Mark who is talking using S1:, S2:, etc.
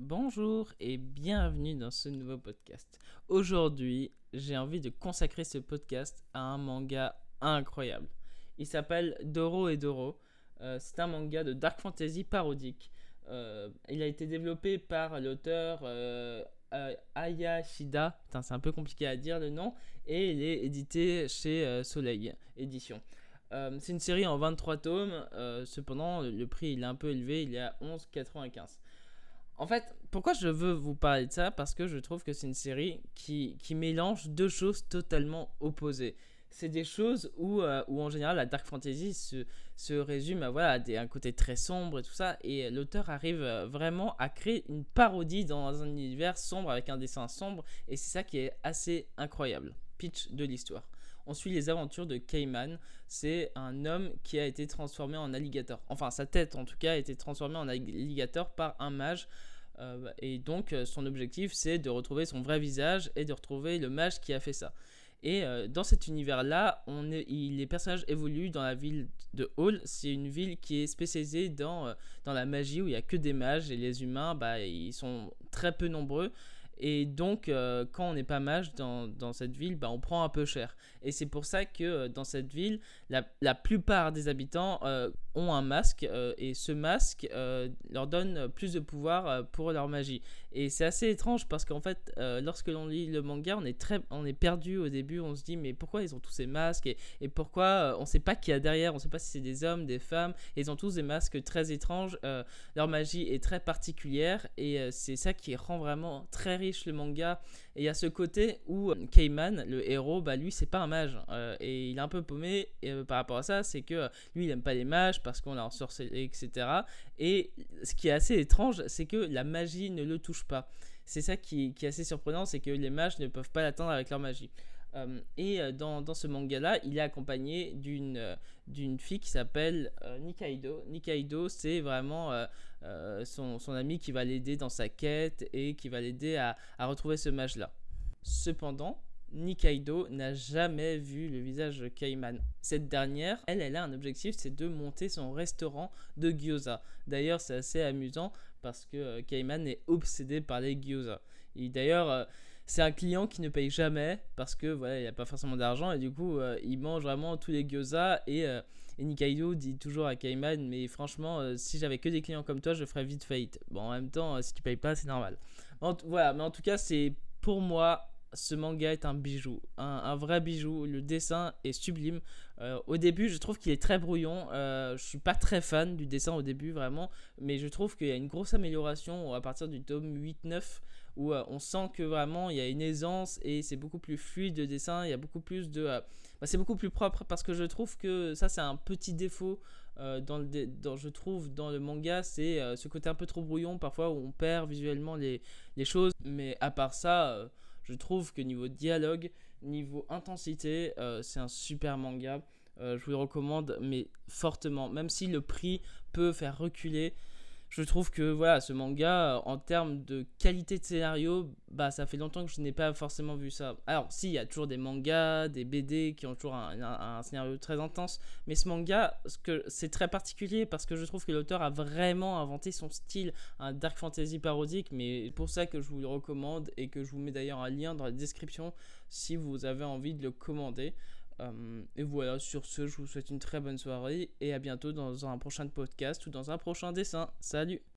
S1: Bonjour et bienvenue dans ce nouveau podcast. Aujourd'hui, j'ai envie de consacrer ce podcast à un manga incroyable. Il s'appelle Doro et Doro. Euh, c'est un manga de dark fantasy parodique. Euh, il a été développé par l'auteur euh, euh, Ayashida. C'est un peu compliqué à dire le nom. Et il est édité chez Soleil Édition. C'est une série en 23 tomes. cependant, le prix il est un peu élevé. Il est à 11,95. En fait, pourquoi je veux vous parler de ça? Parce que je trouve que c'est une série qui, qui mélange deux choses totalement opposées. C'est des choses où, euh, où en général la dark fantasy se, se résume à, voilà, un côté très sombre et tout ça. Et l'auteur arrive euh, vraiment à créer une parodie dans un univers sombre avec un dessin sombre. Et c'est ça qui est assez incroyable. Pitch de l'histoire. On suit les aventures de Cayman. C'est un homme qui a été transformé en alligator. Enfin, sa tête en tout cas a été transformée en alligator par un mage. Euh, et donc, euh, son objectif, c'est de retrouver son vrai visage et de retrouver le mage qui a fait ça. Et euh, dans cet univers-là, les personnages évoluent dans la ville de Hall. C'est une ville qui est spécialisée dans, dans la magie où il n'y a que des mages et les humains, bah, ils sont très peu nombreux. Et donc, euh, quand on n'est pas mage dans, cette ville, bah, on prend un peu cher. Et c'est pour ça que euh, dans cette ville, la, la plupart des habitants euh, ont un masque. euh, et ce masque euh, leur donne plus de pouvoir euh, pour leur magie. Et c'est assez étrange parce qu'en fait, lorsque l'on lit le manga, on est, très, on est perdu au début. On se dit, mais pourquoi ils ont tous ces masques Et, et pourquoi on sait pas qui y a derrière On sait pas si c'est des hommes, des femmes. Ils ont tous des masques très étranges. leur magie est très particulière. Et c'est ça qui rend vraiment très riche le manga. Et il y a ce côté où Cayman, le héros, bah lui, c'est pas un mage. et il est un peu paumé par rapport à ça. C'est que lui, il aime pas les mages parce qu'on l'a ensorcelé, etc. Et ce qui est assez étrange, c'est que la magie ne le touche pas. C'est ça qui, est assez surprenant, c'est que les mages ne peuvent pas l'atteindre avec leur magie. Euh, et euh, dans, dans ce manga-là, il est accompagné d'une euh, d'une fille qui s'appelle euh, Nikaido. Nikaido, c'est vraiment son, son ami qui va l'aider dans sa quête et qui va l'aider à, à retrouver ce mage-là. Cependant, Nikaido n'a jamais vu le visage de Kaiman. Cette dernière, elle, elle a un objectif, c'est de monter son restaurant de gyoza. D'ailleurs, c'est assez amusant parce que euh, Kaiman est obsédé par les gyoza. Et d'ailleurs, euh, c'est un client qui ne paye jamais parce que voilà, il n'a pas forcément d'argent et du coup, euh, il mange vraiment tous les gyoza et, Nikaido dit toujours à Kaiman, mais franchement, si j'avais que des clients comme toi, je ferais vite faillite. Bon, en même temps, si tu payes pas, c'est normal. Voilà, mais en tout cas, c'est pour moi ce manga est un bijou, un, vrai bijou. Le dessin est sublime. Euh, au début, je trouve qu'il est très brouillon. Euh, je suis pas très fan du dessin au début, vraiment. Mais je trouve qu'il y a une grosse amélioration à partir du tome 8-9 où euh, on sent que vraiment il y a une aisance et c'est beaucoup plus fluide le dessin. Il y a beaucoup plus de. euh, bah, c'est beaucoup plus propre parce que je trouve que ça, c'est un petit défaut. dans le dans, je trouve dans le manga c'est ce côté un peu trop brouillon parfois où on perd visuellement les, choses mais à part ça je trouve que niveau dialogue, niveau intensité, euh, c'est un super manga. Euh, je vous le recommande, mais fortement. Même si le prix peut faire reculer, je trouve que voilà, ce manga, en termes de qualité de scénario, bah ça fait longtemps que je n'ai pas forcément vu ça. Alors, si, il y a toujours des mangas, des BD qui ont toujours un, un- scénario très intense, mais ce manga, c'est très particulier parce que je trouve que l'auteur a vraiment inventé son style, un dark fantasy parodique, mais c'est pour ça que je vous le recommande et que je vous mets d'ailleurs un lien dans la description si vous avez envie de le commander. Euh, et voilà, sur ce, je vous souhaite une très bonne soirée et à bientôt dans un prochain podcast ou dans un prochain dessin. Salut